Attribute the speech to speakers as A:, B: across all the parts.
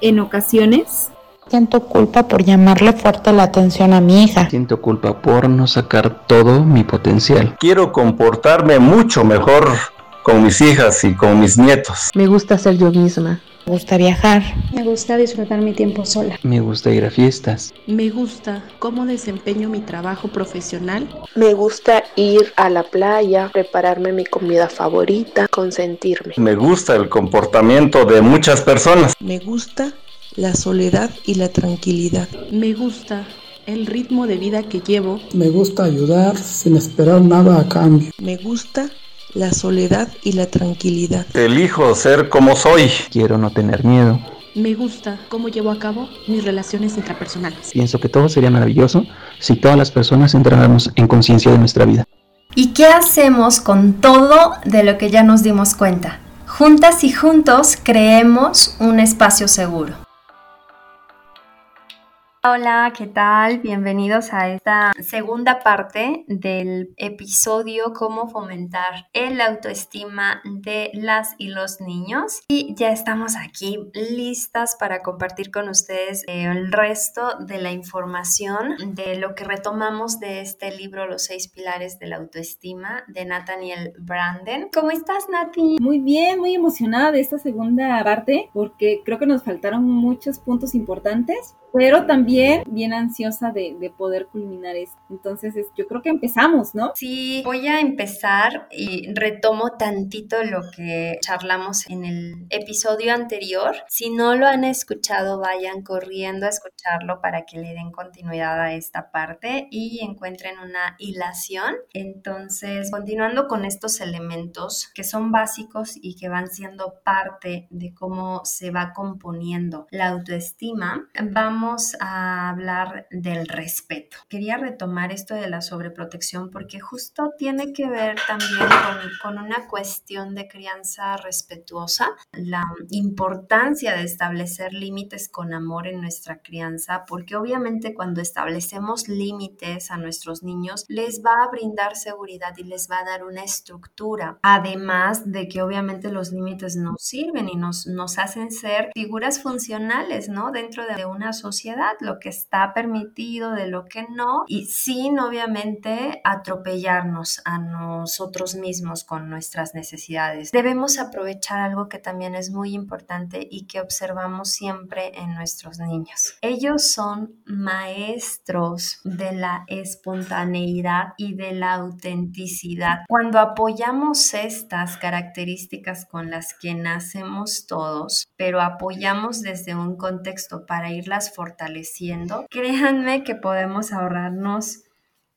A: En ocasiones
B: Siento culpa por llamarle fuerte la atención a mi hija.
C: Siento culpa por no sacar todo mi potencial.
D: Quiero comportarme mucho mejor con mis hijas y con mis nietos.
E: Me gusta ser yo misma.
B: Me gusta viajar.
F: Me gusta disfrutar mi tiempo sola.
C: Me gusta ir a fiestas.
G: Me gusta cómo desempeño mi trabajo profesional.
H: Me gusta ir a la playa, prepararme mi comida favorita, consentirme.
D: Me gusta el comportamiento de muchas personas.
G: Me gusta la soledad y la tranquilidad. Me gusta el ritmo de vida que llevo.
I: Me gusta ayudar sin esperar nada a cambio.
G: Me gusta la soledad y la tranquilidad.
D: Elijo ser como soy.
C: Quiero no tener miedo.
G: Me gusta cómo llevo a cabo mis relaciones intrapersonales.
C: Pienso que todo sería maravilloso si todas las personas entráramos en conciencia de nuestra vida.
J: ¿Y qué hacemos con todo de lo que ya nos dimos cuenta? Juntas y juntos creemos un espacio seguro. Hola, ¿qué tal? Bienvenidos a esta segunda parte del episodio Cómo fomentar el autoestima de las y los niños. Y ya estamos aquí listas para compartir con ustedes el resto de la información de lo que retomamos de este libro Los seis pilares de la autoestima de Nathaniel Branden. ¿Cómo estás, Nati?
A: Muy bien, muy emocionada de esta segunda parte porque creo que nos faltaron muchos puntos importantes, pero también bien, ansiosa de, poder culminar esto. Entonces, yo creo que empezamos, ¿no?
J: Sí, voy a empezar y retomo tantito lo que charlamos en el episodio anterior. Si no lo han escuchado, vayan corriendo a escucharlo para que le den continuidad a esta parte y encuentren una hilación. Entonces, continuando con estos elementos que son básicos y que van siendo parte de cómo se va componiendo la autoestima, vamos a hablar del respeto. Quería retomar esto de la sobreprotección porque justo tiene que ver también con, con una cuestión de crianza respetuosa, la importancia de establecer límites con amor en nuestra crianza, porque obviamente cuando establecemos límites a nuestros niños, les va a brindar seguridad y les va a dar una estructura. Además de que obviamente los límites nos sirven y nos, nos hacen ser figuras funcionales, ¿no? Dentro de una sociedad, lo que está permitido, de lo que no, y sin obviamente atropellarnos a nosotros mismos con nuestras necesidades. Debemos aprovechar algo que también es muy importante y que observamos siempre en nuestros niños. Ellos son maestros de la espontaneidad y de la autenticidad. Cuando apoyamos estas características con las que nacemos todos, pero apoyamos desde un contexto para irlas fortaleciendo, créanme que podemos ahorrarnos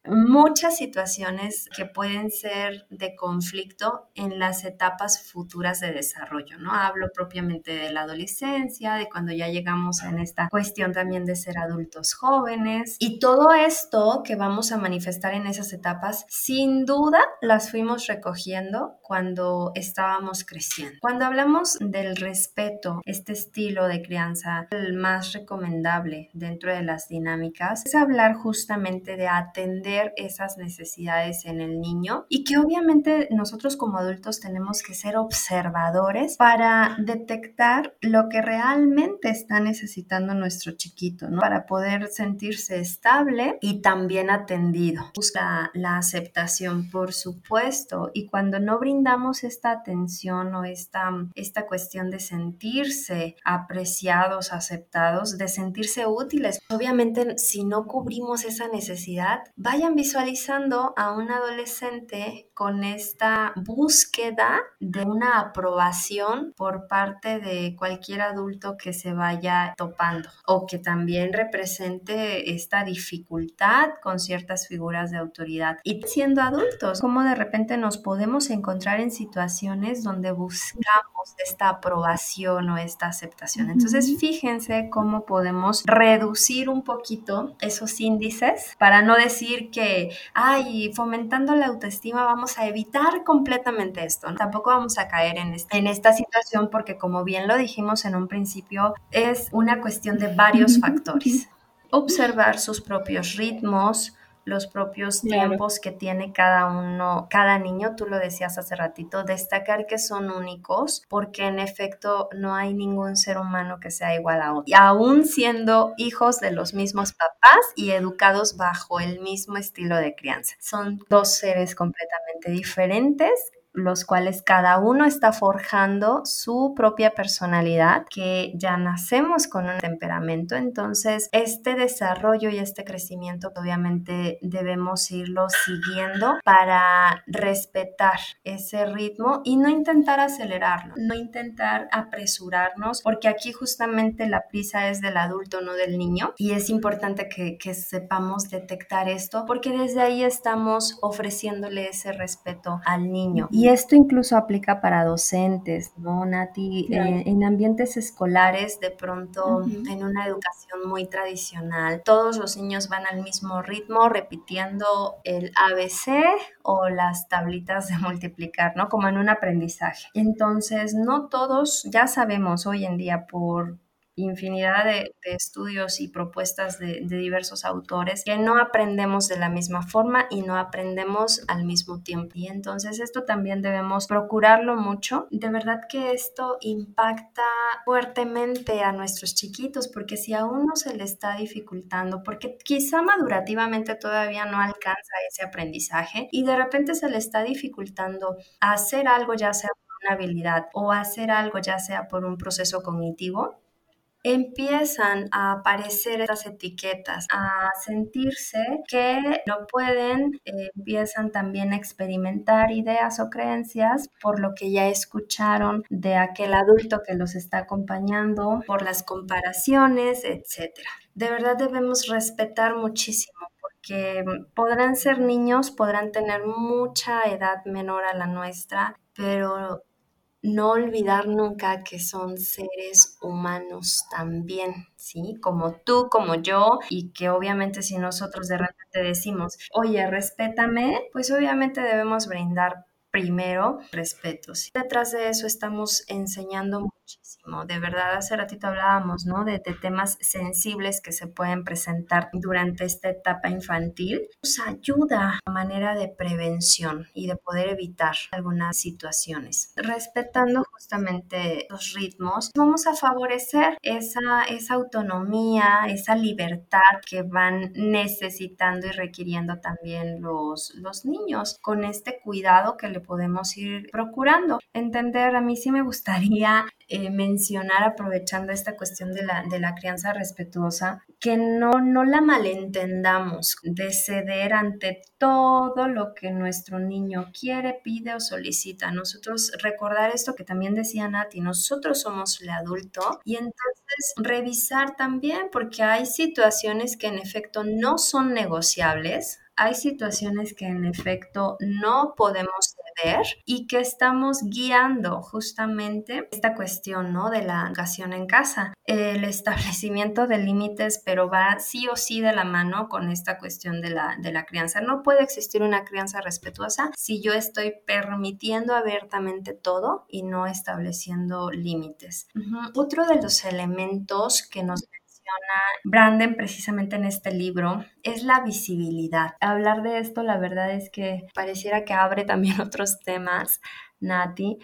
J: muchas situaciones que pueden ser de conflicto en las etapas futuras de desarrollo, ¿no? Hablo propiamente de la adolescencia, de cuando ya llegamos en esta cuestión también de ser adultos jóvenes y todo esto que vamos a manifestar en esas etapas, sin duda las fuimos recogiendo cuando estábamos creciendo. Cuando hablamos del respeto, este estilo de crianza, el más recomendable dentro de las dinámicas, es hablar justamente de atender esas necesidades en el niño y que obviamente nosotros como adultos tenemos que ser observadores para detectar lo que realmente está necesitando nuestro chiquito, ¿no? Para poder sentirse estable y también atendido. Busca la aceptación, por supuesto, y cuando no brindamos esta atención o esta, esta cuestión de sentirse apreciados, aceptados, de sentirse útiles, obviamente si no cubrimos esa necesidad, vaya visualizando a un adolescente con esta búsqueda de una aprobación por parte de cualquier adulto que se vaya topando o que también represente esta dificultad con ciertas figuras de autoridad. Y siendo adultos, como de repente nos podemos encontrar en situaciones donde buscamos esta aprobación o esta aceptación. Entonces, fíjense cómo podemos reducir un poquito esos índices para no decir que ay, fomentando la autoestima vamos a evitar completamente esto. Tampoco vamos a caer en, en esta situación porque como bien lo dijimos en un principio, es una cuestión de varios factores. Observar sus propios ritmos, los propios tiempos que tiene cada uno, cada niño, tú lo decías hace ratito, destacar que son únicos, porque en efecto no hay ningún ser humano que sea igual a otro. Y aún siendo hijos de los mismos papás y educados bajo el mismo estilo de crianza. Son dos seres completamente diferentes los cuales cada uno está forjando su propia personalidad, que ya nacemos con un temperamento, entonces este desarrollo y este crecimiento obviamente debemos irlo siguiendo para respetar ese ritmo y no intentar acelerarlo, no intentar apresurarnos, porque aquí justamente la prisa es del adulto, no del niño, y es importante que, sepamos detectar esto, porque desde ahí estamos ofreciéndole ese respeto al niño. Esto incluso aplica para docentes, ¿no, Nati? Eh, en ambientes escolares, de pronto, en una educación muy tradicional, todos los niños van al mismo ritmo repitiendo el ABC o las tablitas de multiplicar, ¿no? Como en un aprendizaje. Entonces, no todos, ya sabemos hoy en día por infinidad de, estudios y propuestas de, diversos autores que no aprendemos de la misma forma y no aprendemos al mismo tiempo. Y entonces esto también debemos procurarlo mucho. De verdad que esto impacta fuertemente a nuestros chiquitos porque si a uno se le está dificultando, porque quizá madurativamente todavía no alcanza ese aprendizaje y de repente se le está dificultando hacer algo ya sea por una habilidad o hacer algo ya sea por un proceso cognitivo, empiezan a aparecer estas etiquetas, a sentirse que no pueden, eh, empiezan también a experimentar ideas o creencias por lo que ya escucharon de aquel adulto que los está acompañando, por las comparaciones, etc. De verdad debemos respetar muchísimo porque podrán ser niños, podrán tener mucha edad menor a la nuestra, pero no olvidar nunca que son seres humanos también, ¿sí? Como tú, como yo, y que obviamente si nosotros de repente decimos, oye, respétame, pues obviamente debemos brindar primero respeto. ¿sí? Detrás de eso estamos enseñando muchísimo. De verdad, hace ratito hablábamos, ¿no? De, temas sensibles que se pueden presentar durante esta etapa infantil. Nos ayuda a manera de prevención y de poder evitar algunas situaciones. Respetando justamente los ritmos, vamos a favorecer esa, esa autonomía, esa libertad que van necesitando y requiriendo también los, los niños con este cuidado que le podemos ir procurando. Entender, a mí sí me gustaría eh, mencionar, aprovechando esta cuestión de la, de la crianza respetuosa, que no, no la malentendamos de ceder ante todo lo que nuestro niño quiere, pide o solicita. Nosotros recordar esto que también decía Nati, nosotros somos el adulto y entonces revisar también porque hay situaciones que en efecto no son negociables, hay situaciones que en efecto no podemos y que estamos guiando justamente esta cuestión, ¿no? De la educación en casa, el establecimiento de límites, pero va sí o sí de la mano con esta cuestión de la, de la crianza. No puede existir una crianza respetuosa si yo estoy permitiendo abiertamente todo y no estableciendo límites. Otro de los elementos que nos Branden precisamente en este libro es la visibilidad. Hablar de esto, la verdad es que pareciera que abre también otros temas, Nati,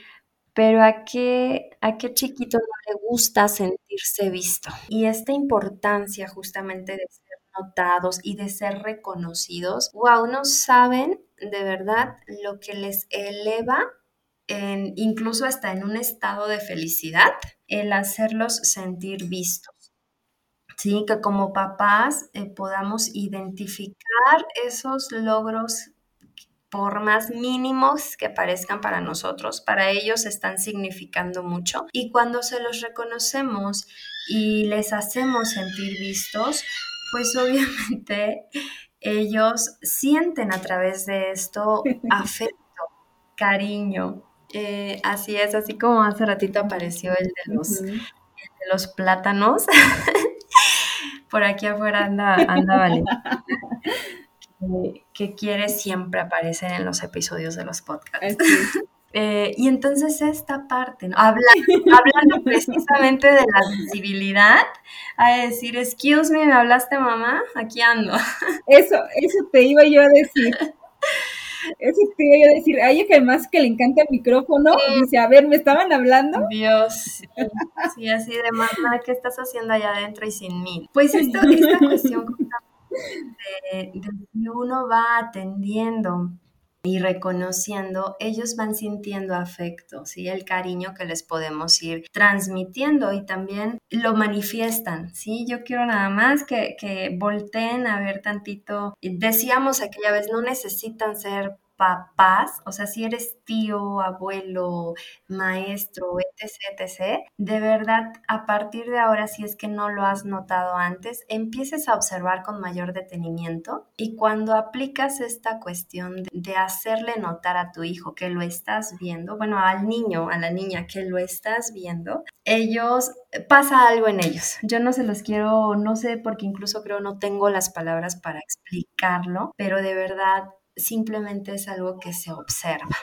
J: pero a qué, a qué chiquito no le gusta sentirse visto. Y esta importancia justamente de ser notados y de ser reconocidos, wow, no saben de verdad lo que les eleva incluso hasta en un estado de felicidad, el hacerlos sentir vistos. ¿Sí? Que como papás eh, podamos identificar esos logros por más mínimos que parezcan para nosotros, para ellos están significando mucho. Y cuando se los reconocemos y les hacemos sentir vistos, pues obviamente ellos sienten a través de esto afecto, cariño. Eh, así es, así como hace ratito apareció el de los, el de los plátanos. por aquí afuera anda, anda Vale. que, quiere siempre aparecer en los episodios de los podcasts. Eh, y entonces esta parte, ¿no? hablando precisamente de la visibilidad, a decir, excuse me, ¿me hablaste mamá? Aquí ando.
A: Eso, eso te iba yo a decir. Eso te iba a decir, a ella que además que le encanta el micrófono, dice, a ver, ¿me estaban hablando?
J: Dios, sí, así de mamá, ¿qué estás haciendo allá adentro y sin mí? Pues esto, esta cuestión de, de si uno va atendiendo y reconociendo, ellos van sintiendo afecto, ¿sí? El cariño que les podemos ir transmitiendo y también lo manifiestan, ¿sí? Yo quiero nada más que, que volteen a ver tantito. Decíamos aquella vez, no necesitan ser papás, o sea, si eres tío, abuelo, maestro, etc., etc., de verdad, a partir de ahora, si es que no lo has notado antes, empieces a observar con mayor detenimiento y cuando aplicas esta cuestión de hacerle notar a tu hijo que lo estás viendo, bueno, al niño, a la niña que lo estás viendo, ellos, pasa algo en ellos. Yo no se los quiero, no sé, porque incluso creo no tengo las palabras para explicarlo, pero de verdad simplemente es algo que se observa.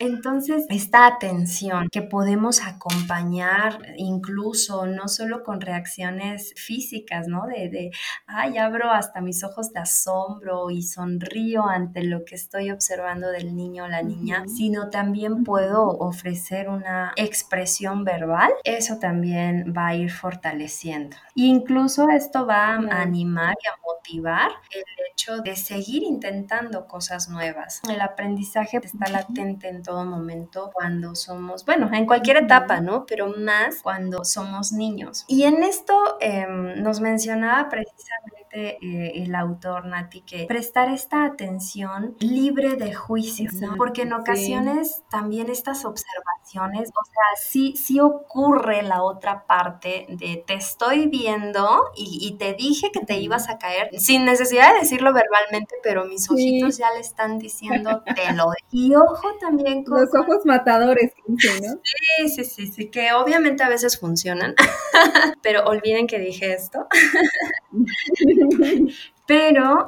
J: Entonces, esta atención que podemos acompañar incluso no solo con reacciones físicas, ¿no? De, de, ay, abro hasta mis ojos de asombro y sonrío ante lo que estoy observando del niño o la niña, sino también puedo ofrecer una expresión verbal, eso también va a ir fortaleciendo. Incluso esto va a animar y a motivar el hecho de seguir intentando cosas nuevas. El aprendizaje está latente en todo momento cuando somos, bueno, en cualquier etapa, ¿no? Pero más cuando somos niños. Y en esto em, nos mencionaba precisamente eh, el autor, Nati, que prestar esta atención libre de juicios, ¿no? Porque en ocasiones también estas observaciones, o sea, sí, sí ocurre la otra parte de te estoy viendo y, te dije que te ibas a caer, sin necesidad de decirlo verbalmente, pero mis ojitos ya le están diciendo te lo Y ojo también
A: con... Los ojos matadores, ¿no?
J: Sí, sí, sí, sí, que obviamente a veces funcionan, pero olviden que dije esto. Pero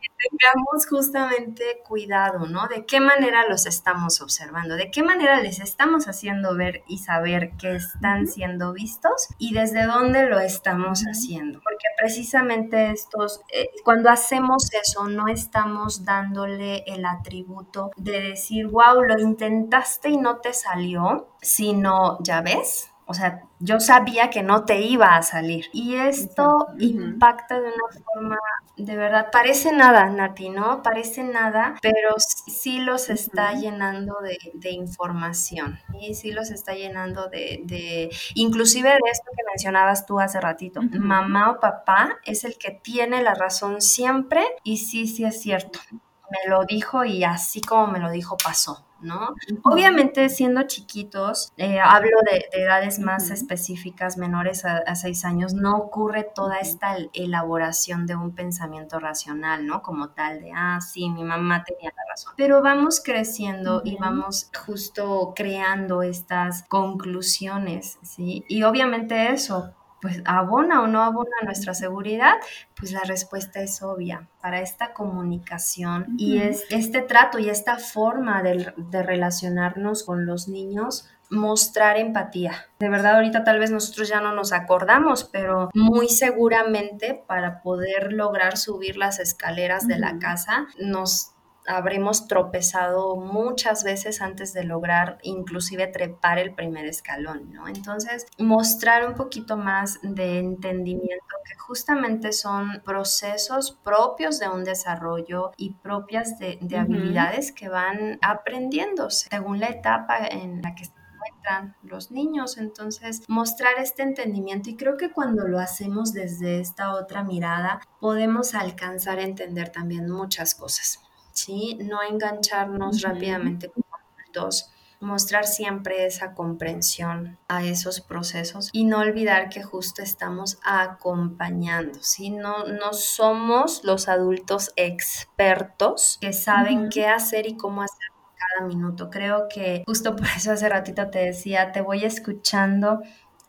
J: que tengamos justamente cuidado, ¿no? De qué manera los estamos observando, de qué manera les estamos haciendo ver y saber que están siendo vistos y desde dónde lo estamos haciendo. Porque precisamente estos, eh, cuando hacemos eso, no estamos dándole el atributo de decir, wow, lo intentaste y no te salió, sino, ya ves, o sea, yo sabía que no te iba a salir. Y esto impacta de una forma, de verdad, parece nada, Nati, ¿no? Parece nada, pero sí los está llenando de, información. Y sí los está llenando de, inclusive de esto que mencionabas tú hace ratito. Mamá o papá es el que tiene la razón siempre y sí, sí es cierto. Me lo dijo y así como me lo dijo pasó. ¿No? Obviamente siendo chiquitos, eh, hablo de, edades más específicas, menores a, seis años, no ocurre toda esta elaboración de un pensamiento racional, ¿no? Como tal de, ah, sí, mi mamá tenía la razón. Pero vamos creciendo y vamos justo creando estas conclusiones, ¿sí? Y obviamente eso pues abona o no abona nuestra seguridad, pues la respuesta es obvia. Para esta comunicación y es, este trato y esta forma de, de relacionarnos con los niños, mostrar empatía. De verdad, ahorita tal vez nosotros ya no nos acordamos, pero muy seguramente para poder lograr subir las escaleras de la casa, nos habremos tropezado muchas veces antes de lograr inclusive trepar el primer escalón, ¿no? Entonces, mostrar un poquito más de entendimiento que justamente son procesos propios de un desarrollo y propias de, habilidades que van aprendiéndose según la etapa en la que se encuentran los niños. Entonces, mostrar este entendimiento y creo que cuando lo hacemos desde esta otra mirada, podemos alcanzar a entender también muchas cosas. ¿Sí? No engancharnos rápidamente con adultos, mostrar siempre esa comprensión a esos procesos y no olvidar que justo estamos acompañando, ¿sí? No, no somos los adultos expertos que saben qué hacer y cómo hacer cada minuto. Creo que justo por eso hace ratito te decía, te voy escuchando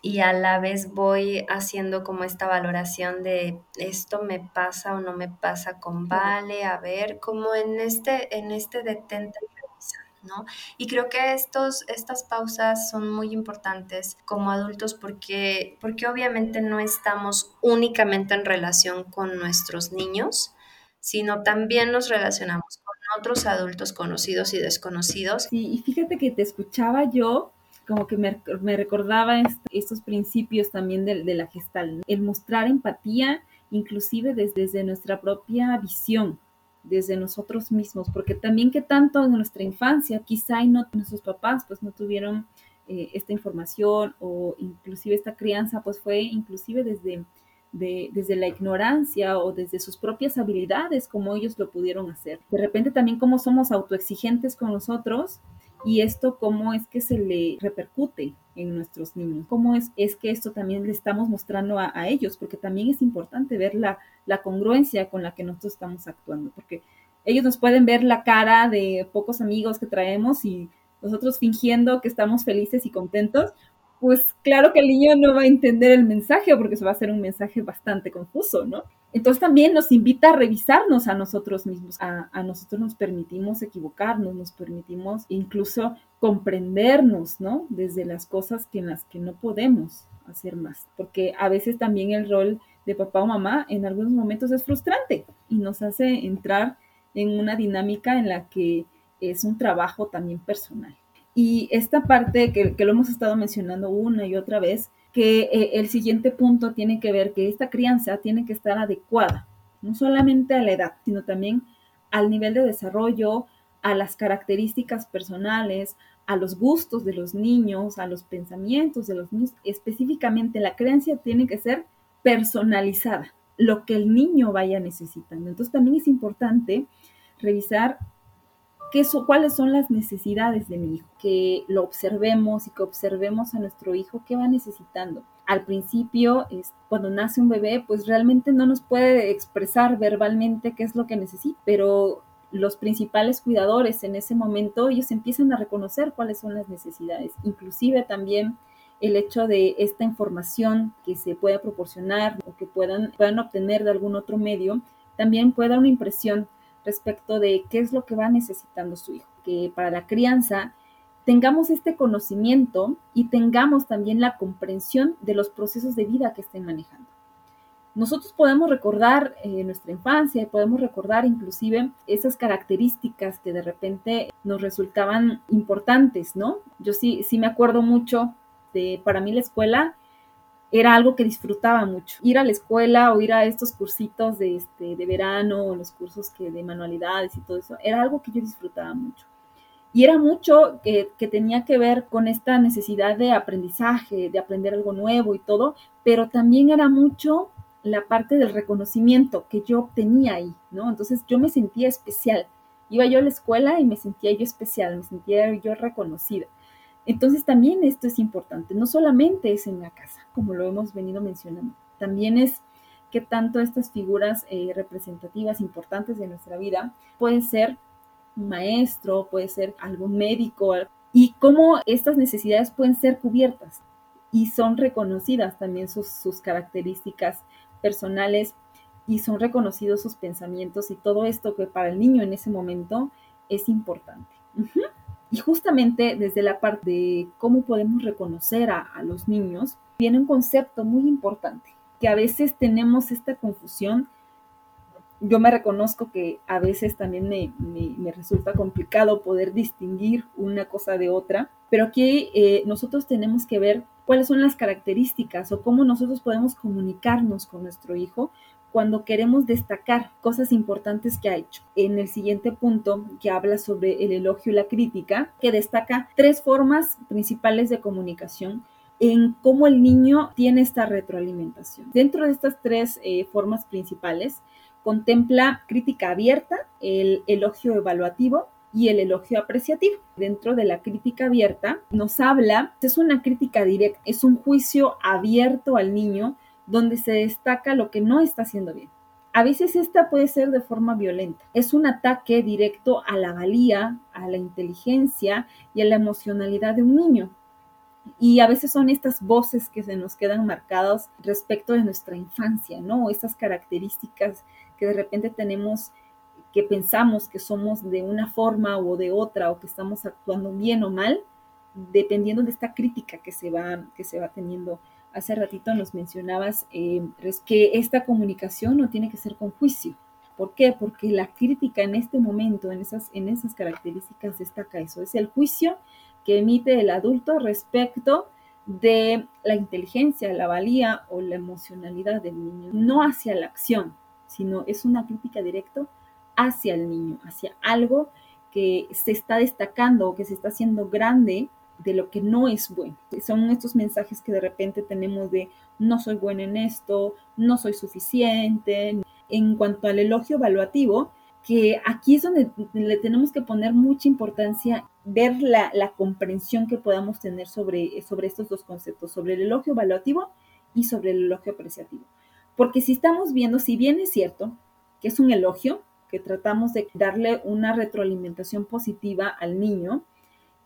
J: y a la vez voy haciendo como esta valoración de esto me pasa o no me pasa con Vale, a ver, como en este, en este detente ¿no? Y creo que estos, estas pausas son muy importantes como adultos porque, porque obviamente no estamos únicamente en relación con nuestros niños, sino también nos relacionamos con otros adultos conocidos y desconocidos.
A: Sí, y fíjate que te escuchaba yo como que me, recordaba estos principios también de, la gestal, el mostrar empatía inclusive desde, desde nuestra propia visión, desde nosotros mismos, porque también que tanto en nuestra infancia, quizá y no, nuestros papás pues no tuvieron eh, esta información o inclusive esta crianza pues fue inclusive desde, desde la ignorancia o desde sus propias habilidades como ellos lo pudieron hacer. De repente también como somos autoexigentes con nosotros y esto cómo es que se le repercute en nuestros niños, cómo es, es que esto también le estamos mostrando a, ellos, porque también es importante ver la, la congruencia con la que nosotros estamos actuando, porque ellos nos pueden ver la cara de pocos amigos que traemos y nosotros fingiendo que estamos felices y contentos, pues claro que el niño no va a entender el mensaje porque se va a hacer un mensaje bastante confuso, ¿no? Entonces también nos invita a revisarnos a nosotros mismos, a, nosotros nos permitimos equivocarnos, nos permitimos incluso comprendernos, ¿no? Desde las cosas que en las que no podemos hacer más, porque a veces también el rol de papá o mamá en algunos momentos es frustrante y nos hace entrar en una dinámica en la que es un trabajo también personal. Y esta parte que, lo hemos estado mencionando una y otra vez, que eh, el siguiente punto tiene que ver que esta crianza tiene que estar adecuada, no solamente a la edad, sino también al nivel de desarrollo, a las características personales, a los gustos de los niños, a los pensamientos de los niños. Específicamente, la creencia tiene que ser personalizada, lo que el niño vaya necesitando. Entonces, también es importante revisar qué cuáles son las necesidades de mi hijo, que lo observemos y que observemos a nuestro hijo qué va necesitando. Al principio, es, cuando nace un bebé, pues realmente no nos puede expresar verbalmente qué es lo que necesita, pero los principales cuidadores en ese momento, ellos empiezan a reconocer cuáles son las necesidades, inclusive también el hecho de esta información que se pueda proporcionar o que puedan, puedan obtener de algún otro medio, también puede dar una impresión respecto de qué es lo que va necesitando su hijo. Que para la crianza tengamos este conocimiento y tengamos también la comprensión de los procesos de vida que estén manejando. Nosotros podemos recordar eh, nuestra infancia y podemos recordar inclusive esas características que de repente nos resultaban importantes, ¿no? Yo sí, sí me acuerdo mucho de, para mí la escuela era algo que disfrutaba mucho. Ir a la escuela o ir a estos cursitos de, este, de verano o los cursos que, de manualidades y todo eso, era algo que yo disfrutaba mucho. Y era mucho que, que, tenía que ver con esta necesidad de aprendizaje, de aprender algo nuevo y todo, pero también era mucho la parte del reconocimiento que yo obtenía ahí, ¿no? Entonces yo me sentía especial. Iba yo a la escuela y me sentía yo especial, me sentía yo reconocida. Entonces también esto es importante, no solamente es en la casa, como lo hemos venido mencionando, también es que tanto estas figuras eh, representativas importantes de nuestra vida pueden ser un maestro, puede ser algún médico, y cómo estas necesidades pueden ser cubiertas y son reconocidas también sus, características personales y son reconocidos sus pensamientos y todo esto que para el niño en ese momento es importante. Y justamente desde la parte de cómo podemos reconocer a, los niños, viene un concepto muy importante, que a veces tenemos esta confusión. Yo me reconozco que a veces también me, resulta complicado poder distinguir una cosa de otra, pero aquí eh, nosotros tenemos que ver cuáles son las características o cómo nosotros podemos comunicarnos con nuestro hijo cuando queremos destacar cosas importantes que ha hecho. En el siguiente punto, que habla sobre el elogio y la crítica, que destaca tres formas principales de comunicación en cómo el niño tiene esta retroalimentación. Dentro de estas tres eh, formas principales, contempla crítica abierta, el elogio evaluativo y el elogio apreciativo. Dentro de la crítica abierta nos habla, es una crítica directa, es un juicio abierto al niño donde se destaca lo que no está haciendo bien. A veces esta puede ser de forma violenta. Es un ataque directo a la valía, a la inteligencia y a la emocionalidad de un niño. Y a veces son estas voces que se nos quedan marcadas respecto de nuestra infancia, ¿no? Estas características que de repente tenemos que pensamos que somos de una forma o de otra o que estamos actuando bien o mal, dependiendo de esta crítica que se va, que se va teniendo. Hace ratito nos mencionabas eh, que esta comunicación no tiene que ser con juicio. ¿Por qué? Porque la crítica en este momento, en esas, en esas características, destaca eso. Es el juicio que emite el adulto respecto de la inteligencia, la valía o la emocionalidad del niño, no hacia la acción, sino es una crítica directa hacia el niño, hacia algo que se está destacando o que se está haciendo grande de lo que no es bueno. Son estos mensajes que de repente tenemos de no soy bueno en esto, no soy suficiente. En cuanto al elogio evaluativo, que aquí es donde le tenemos que poner mucha importancia, ver la, comprensión que podamos tener sobre, sobre estos dos conceptos, sobre el elogio evaluativo y sobre el elogio apreciativo. Porque si estamos viendo, si bien es cierto que es un elogio, que tratamos de darle una retroalimentación positiva al niño,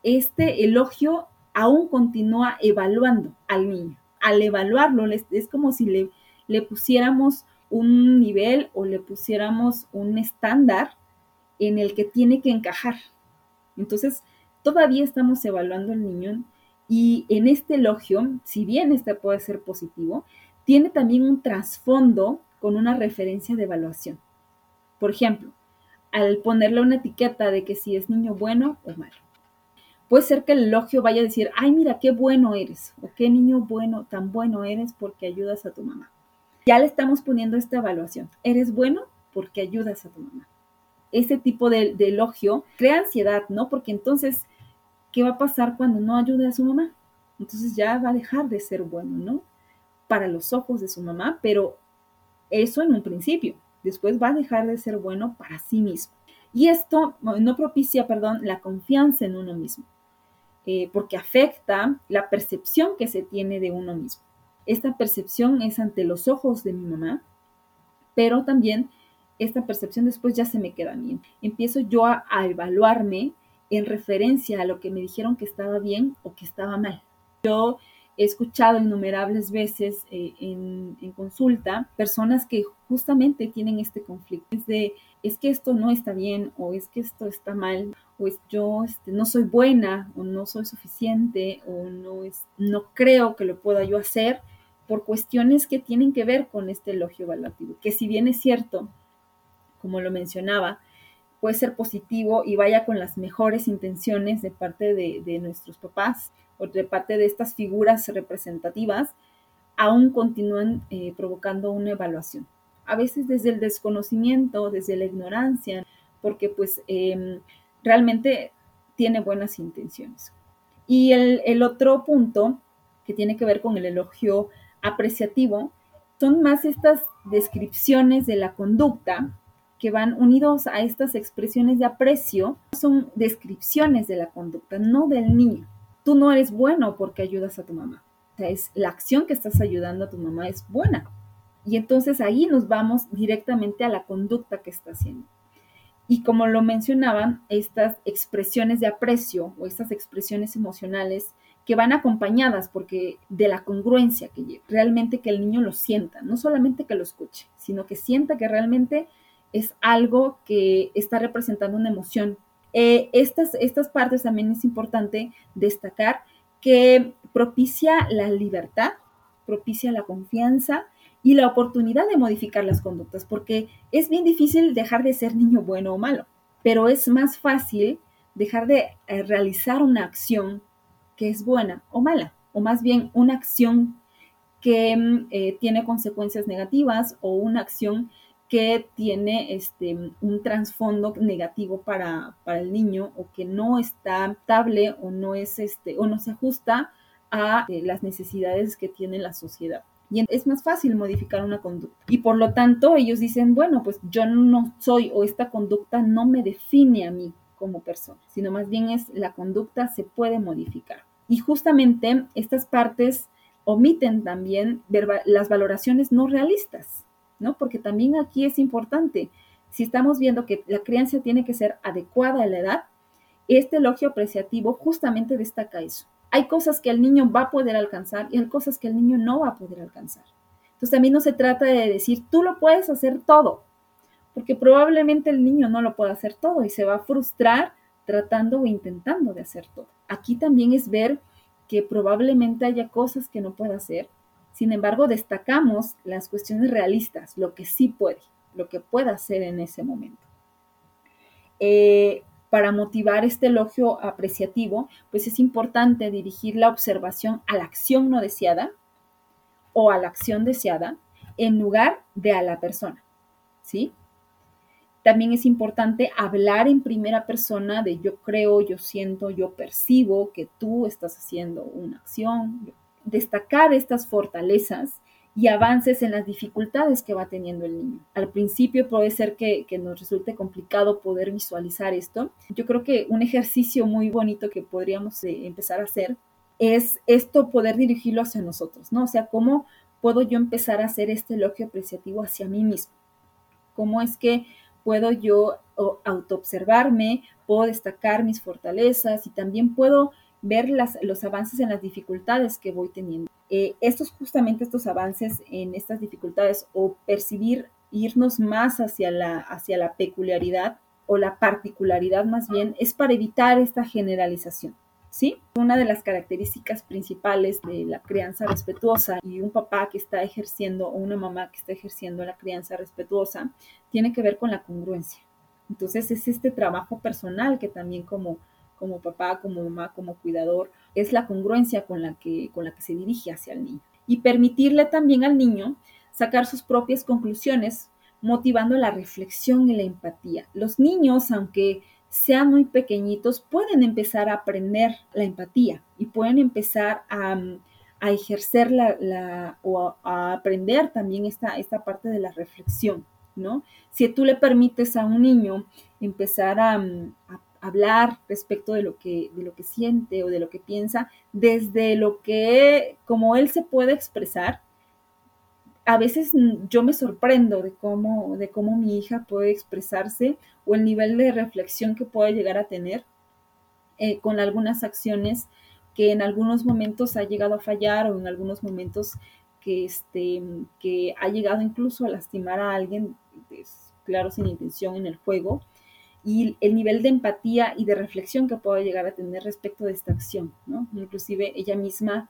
A: este elogio aún continúa evaluando al niño. Al evaluarlo, es como si le, le pusiéramos un nivel o le pusiéramos un estándar en el que tiene que encajar. Entonces, todavía estamos evaluando al niño y en este elogio, si bien este puede ser positivo, tiene también un trasfondo con una referencia de evaluación. Por ejemplo, al ponerle una etiqueta de que si es niño bueno o malo. Puede ser que el elogio vaya a decir, ay, mira, qué bueno eres, o qué niño bueno, tan bueno eres porque ayudas a tu mamá ya le estamos poniendo esta evaluación. Eres bueno porque ayudas a tu mamá. Ese tipo de, elogio crea ansiedad, ¿no? Porque entonces, ¿qué va a pasar cuando no ayude a su mamá? Entonces ya va a dejar de ser bueno, ¿no? Para los ojos de su mamá, pero eso en un principio. Después va a dejar de ser bueno para sí mismo. Y esto no propicia, perdón, la confianza en uno mismo, eh, porque afecta la percepción que se tiene de uno mismo. Esta percepción es ante los ojos de mi mamá, pero también esta percepción después ya se me queda a mí. Empiezo yo a, evaluarme en referencia a lo que me dijeron que estaba bien o que estaba mal. Yo he escuchado innumerables veces eh, en, consulta personas que justamente tienen este conflicto. De, es que esto no está bien o es que esto está mal o es yo este, no soy buena o no soy suficiente o no, es, no creo que lo pueda yo hacer por cuestiones que tienen que ver con este elogio evaluativo, que si bien es cierto, como lo mencionaba, puede ser positivo y vaya con las mejores intenciones de parte de, nuestros papás o de parte de estas figuras representativas, aún continúan eh, provocando una evaluación. A veces desde el desconocimiento, desde la ignorancia, porque pues em, realmente tiene buenas intenciones. Y el, otro punto que tiene que ver con el elogio apreciativo son más estas descripciones de la conducta que van unidos a estas expresiones de aprecio, son descripciones de la conducta, no del niño. Tú no eres bueno porque ayudas a tu mamá. O sea, es la acción que estás ayudando a tu mamá es buena. Y entonces ahí nos vamos directamente a la conducta que está haciendo. Y como lo mencionaban, estas expresiones de aprecio o estas expresiones emocionales que van acompañadas porque de la congruencia que lleva. Realmente que el niño lo sienta, no solamente que lo escuche, sino que sienta que realmente es algo que está representando una emoción. Eh, estas, estas partes también es importante destacar que propicia la libertad, propicia la confianza y la oportunidad de modificar las conductas, porque es bien difícil dejar de ser niño bueno o malo, pero es más fácil dejar de eh, realizar una acción que es buena o mala, o más bien una acción que mm, eh, tiene consecuencias negativas o una acción que tiene este, un trasfondo negativo para, el niño o que no está estable o no, es, este, o no se ajusta a eh, las necesidades que tiene la sociedad. Y es más fácil modificar una conducta. Y por lo tanto ellos dicen, bueno, pues yo no soy o esta conducta no me define a mí como persona, sino más bien es la conducta se puede modificar. Y justamente estas partes omiten también las valoraciones no realistas, ¿no? Porque también aquí es importante, si estamos viendo que la crianza tiene que ser adecuada a la edad, este elogio apreciativo justamente destaca eso. Hay cosas que el niño va a poder alcanzar y hay cosas que el niño no va a poder alcanzar. Entonces también no se trata de decir, tú lo puedes hacer todo, porque probablemente el niño no lo pueda hacer todo y se va a frustrar tratando o intentando de hacer todo. Aquí también es ver que probablemente haya cosas que no pueda hacer, sin embargo destacamos las cuestiones realistas, lo que sí puede, lo que pueda hacer en ese momento. Eh, para motivar este elogio apreciativo, pues es importante dirigir la observación a la acción no deseada o a la acción deseada en lugar de a la persona, ¿sí? También es importante hablar en primera persona de yo creo, yo siento, yo percibo que tú estás haciendo una acción, destacar estas fortalezas y avances en las dificultades que va teniendo el niño. Al principio puede ser que, nos resulte complicado poder visualizar esto. Yo creo que un ejercicio muy bonito que podríamos eh, empezar a hacer es esto poder dirigirlo hacia nosotros, ¿no? O sea, ¿cómo puedo yo empezar a hacer este elogio apreciativo hacia mí mismo? ¿Cómo es que puedo yo autoobservarme, puedo destacar mis fortalezas y también puedo ver los avances en las dificultades que voy teniendo. Eh, estos justamente estos avances en estas dificultades o percibir, irnos más hacia la, hacia la peculiaridad o la particularidad más bien, es para evitar esta generalización. ¿Sí? Una de las características principales de la crianza respetuosa y un papá que está ejerciendo o una mamá que está ejerciendo la crianza respetuosa tiene que ver con la congruencia. Entonces es este trabajo personal que también como como papá, como mamá, como cuidador, es la congruencia con la que, con la que se dirige hacia el niño. Y permitirle también al niño sacar sus propias conclusiones, motivando la reflexión y la empatía. Los niños, aunque sean muy pequeñitos, pueden empezar a aprender la empatía y pueden empezar a, ejercer la, o a, aprender también esta, esta parte de la reflexión, ¿no? Si tú le permites a un niño empezar a, a hablar respecto de lo que, de lo que siente o de lo que piensa, desde lo que, como él se puede expresar, a veces yo me sorprendo de cómo, de cómo mi hija puede expresarse o el nivel de reflexión que puede llegar a tener eh, con algunas acciones que en algunos momentos ha llegado a fallar o en algunos momentos que, este, que ha llegado incluso a lastimar a alguien, claro, sin intención en el juego y el nivel de empatía y de reflexión que puede llegar a tener respecto de esta acción, ¿no? Inclusive ella misma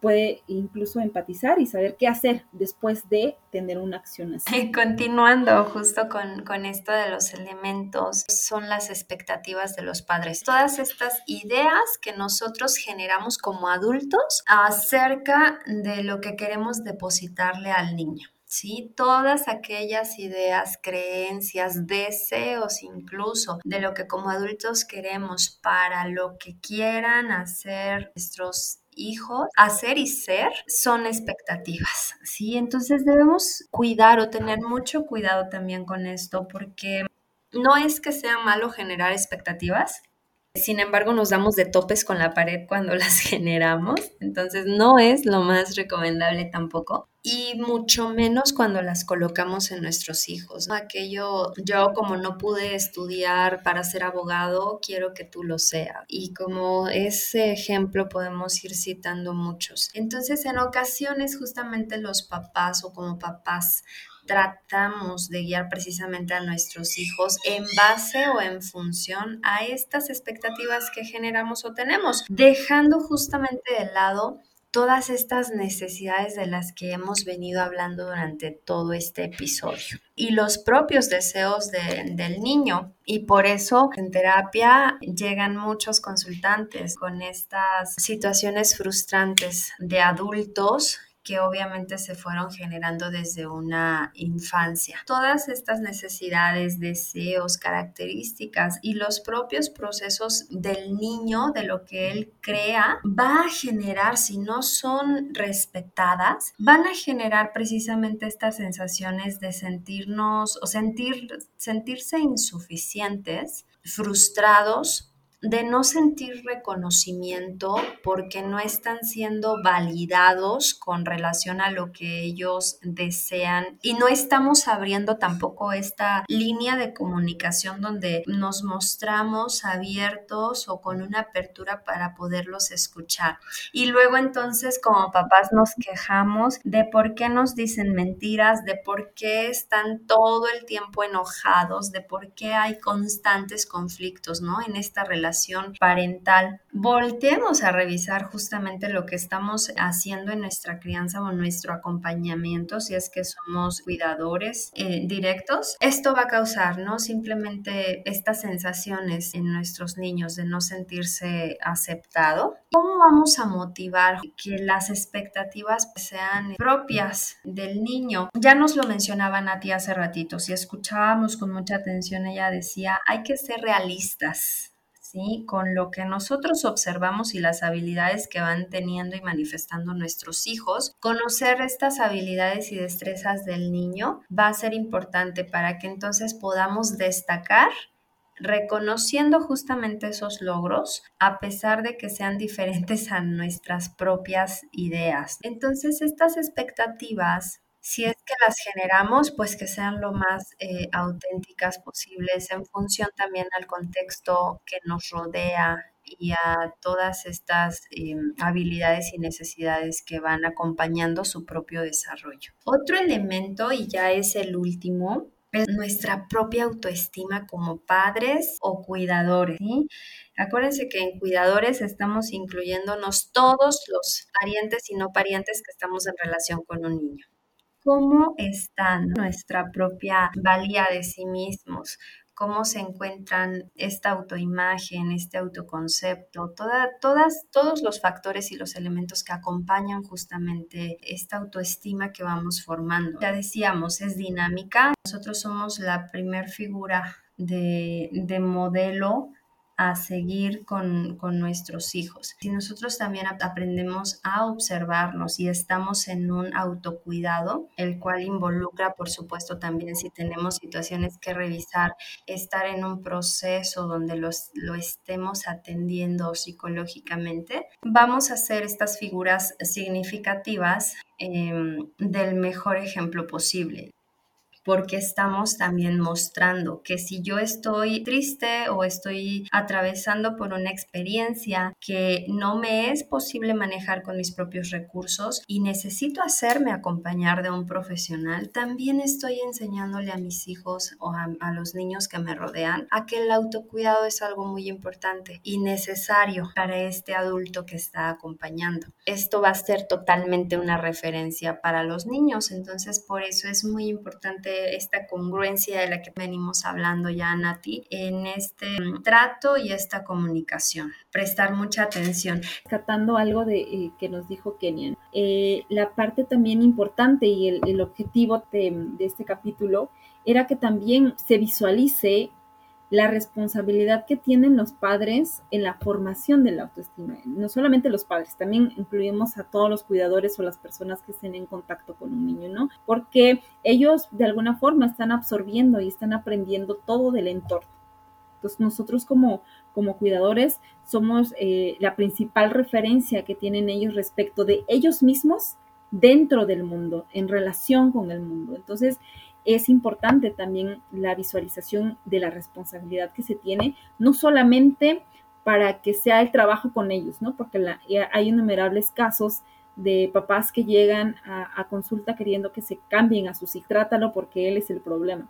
A: puede incluso empatizar y saber qué hacer después de tener una acción así.
J: Continuando justo con, con esto de los elementos, son las expectativas de los padres. Todas estas ideas que nosotros generamos como adultos acerca de lo que queremos depositarle al niño. ¿Sí? Todas aquellas ideas, creencias, deseos incluso de lo que como adultos queremos para lo que quieran hacer nuestros hijos, hacer y ser, son expectativas, ¿sí? Entonces debemos cuidar o tener mucho cuidado también con esto porque no es que sea malo generar expectativas, sin embargo, nos damos de topes con la pared cuando las generamos, entonces no es lo más recomendable tampoco. Y mucho menos cuando las colocamos en nuestros hijos. Aquello, yo como no pude estudiar para ser abogado, quiero que tú lo seas. Y como ese ejemplo podemos ir citando muchos. Entonces, en ocasiones justamente los papás o como papás tratamos de guiar precisamente a nuestros hijos en base o en función a estas expectativas que generamos o tenemos, dejando justamente de lado todas estas necesidades de las que hemos venido hablando durante todo este episodio y los propios deseos del niño. Y por eso en terapia llegan muchos consultantes con estas situaciones frustrantes de adultos que obviamente se fueron generando desde una infancia. Todas estas necesidades, deseos, características y los propios procesos del niño, de lo que él crea, va a generar, si no son respetadas, van a generar precisamente estas sensaciones de sentirnos o sentir, sentirse insuficientes, frustrados, de no sentir reconocimiento porque no están siendo validados con relación a lo que ellos desean y no estamos abriendo tampoco esta línea de comunicación donde nos mostramos abiertos o con una apertura para poderlos escuchar. Y luego entonces como papás nos quejamos de por qué nos dicen mentiras, de por qué están todo el tiempo enojados, de por qué hay constantes conflictos, ¿no? En esta relación parental. Volteemos a revisar justamente lo que estamos haciendo en nuestra crianza o nuestro acompañamiento, si es que somos cuidadores eh, directos. Esto va a causar, ¿no? Simplemente estas sensaciones en nuestros niños de no sentirse aceptado. ¿Cómo vamos a motivar que las expectativas sean propias del niño? Ya nos lo mencionaba Nati hace ratito, si escuchábamos con mucha atención, ella decía, hay que ser realistas. Con lo que nosotros observamos y las habilidades que van teniendo y manifestando nuestros hijos, conocer estas habilidades y destrezas del niño va a ser importante para que entonces podamos destacar reconociendo justamente esos logros a pesar de que sean diferentes a nuestras propias ideas. Entonces, estas expectativas si es que las generamos, pues que sean lo más eh, auténticas posibles en función también al contexto que nos rodea y a todas estas em, habilidades y necesidades que van acompañando su propio desarrollo. Otro elemento, y ya es el último, es nuestra propia autoestima como padres o cuidadores. Acuérdense que en cuidadores estamos incluyéndonos todos los parientes y no parientes que estamos en relación con un niño cómo está nuestra propia valía de sí mismos, cómo se encuentran esta autoimagen, este autoconcepto, todas, todos los factores y los elementos que acompañan justamente esta autoestima que vamos formando. Ya decíamos, es dinámica. Nosotros somos la primer figura de, de modelo a seguir con, nuestros hijos. Si nosotros también aprendemos a observarnos y estamos en un autocuidado, el cual involucra, por supuesto, también si tenemos situaciones que revisar, estar en un proceso donde los, lo estemos atendiendo psicológicamente, vamos a hacer estas figuras significativas em, del mejor ejemplo posible porque estamos también mostrando que si yo estoy triste o estoy atravesando por una experiencia que no me es posible manejar con mis propios recursos y necesito hacerme acompañar de un profesional, también estoy enseñándole a mis hijos o a, los niños que me rodean a que el autocuidado es algo muy importante y necesario para este adulto que está acompañando. Esto va a ser totalmente una referencia para los niños, entonces por eso es muy importante esta congruencia de la que venimos hablando ya, Nati, en este trato y esta comunicación. Prestar mucha atención.
A: Catando algo de eh, que nos dijo Kenian, eh, la parte también importante y el, objetivo de este capítulo era que también se visualice la responsabilidad que tienen los padres en la formación de la autoestima. No solamente los padres, también incluimos a todos los cuidadores o las personas que estén en contacto con un niño, ¿no? Porque ellos de alguna forma están absorbiendo y están aprendiendo todo del entorno. Entonces nosotros como, como cuidadores somos eh, la principal referencia que tienen ellos respecto de ellos mismos dentro del mundo, en relación con el mundo. Entonces, es importante también la visualización de la responsabilidad que se tiene, no solamente para que sea el trabajo con ellos, ¿no? Porque hay innumerables casos de papás que llegan a, consulta queriendo que se cambien a sus hijos, trátalo porque él es el problema.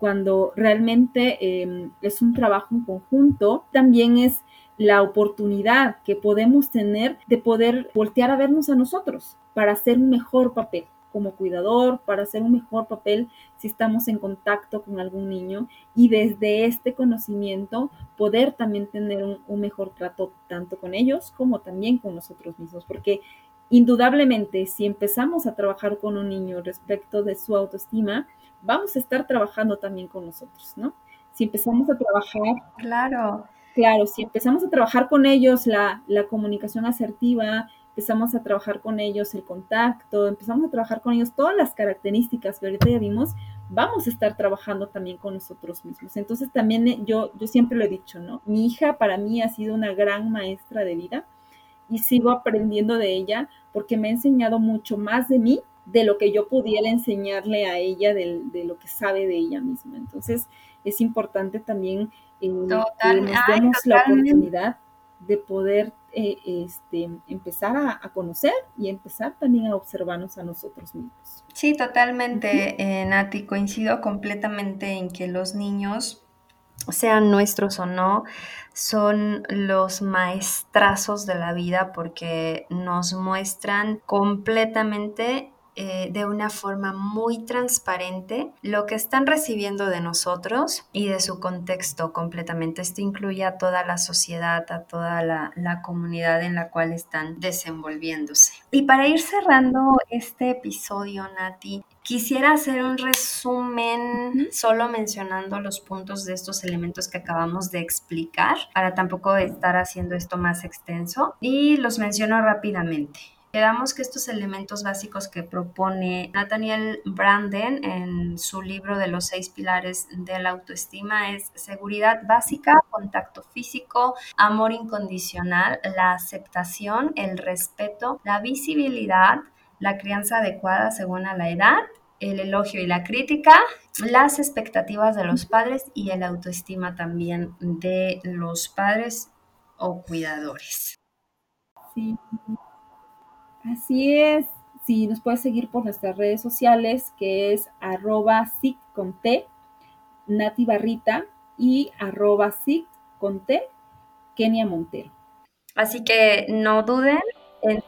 A: Cuando realmente em, es un trabajo en conjunto, también es la oportunidad que podemos tener de poder voltear a vernos a nosotros para hacer un mejor papel como cuidador, para hacer un mejor papel si estamos en contacto con algún niño y desde este conocimiento poder también tener un, mejor trato tanto con ellos como también con nosotros mismos, porque indudablemente si empezamos a trabajar con un niño respecto de su autoestima, vamos a estar trabajando también con nosotros, ¿no? Si empezamos a trabajar...
J: Claro.
A: Claro, si empezamos a trabajar con ellos la, la comunicación asertiva, empezamos a trabajar con ellos el contacto, empezamos a trabajar con ellos todas las características que ahorita ya vimos, vamos a estar trabajando también con nosotros mismos. Entonces también eh, yo, yo siempre lo he dicho, ¿no? Mi hija para mí ha sido una gran maestra de vida y sigo aprendiendo de ella porque me ha enseñado mucho más de mí de lo que yo pudiera enseñarle a ella de, lo que sabe de ella misma. Entonces es importante también eh, que nos demos la oportunidad de poder eh, este, empezar a, conocer y empezar también a observarnos a nosotros mismos.
J: Sí, totalmente, eh, Nati, coincido completamente en que los niños, sean nuestros o no, son los maestrazos de la vida porque nos muestran completamente eh, de una forma muy transparente lo que están recibiendo de nosotros y de su contexto completamente. Esto incluye a toda la sociedad, a toda la, la comunidad en la cual están desenvolviéndose. Y para ir cerrando este episodio, Nati, Quisiera hacer un resumen solo mencionando los puntos de estos elementos que acabamos de explicar para tampoco estar haciendo esto más extenso y los menciono rápidamente. Quedamos que estos elementos básicos que propone Nathaniel Branden en su libro de los seis pilares de la autoestima es seguridad básica, contacto físico, amor incondicional, la aceptación, el respeto, la visibilidad, la crianza adecuada según la edad, el elogio y la crítica, las expectativas de los padres y el autoestima también de los padres o cuidadores.
A: Sí. Así es. Si nos puedes seguir por nuestras redes sociales, que es arroba con T, Nati Barrita, y arroba con T, Kenia Montero.
J: Así que no duden en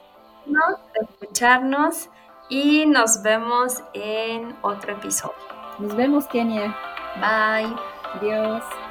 J: escucharnos y nos vemos en otro episodio.
A: Nos vemos, Kenia.
J: Bye.
A: Adiós.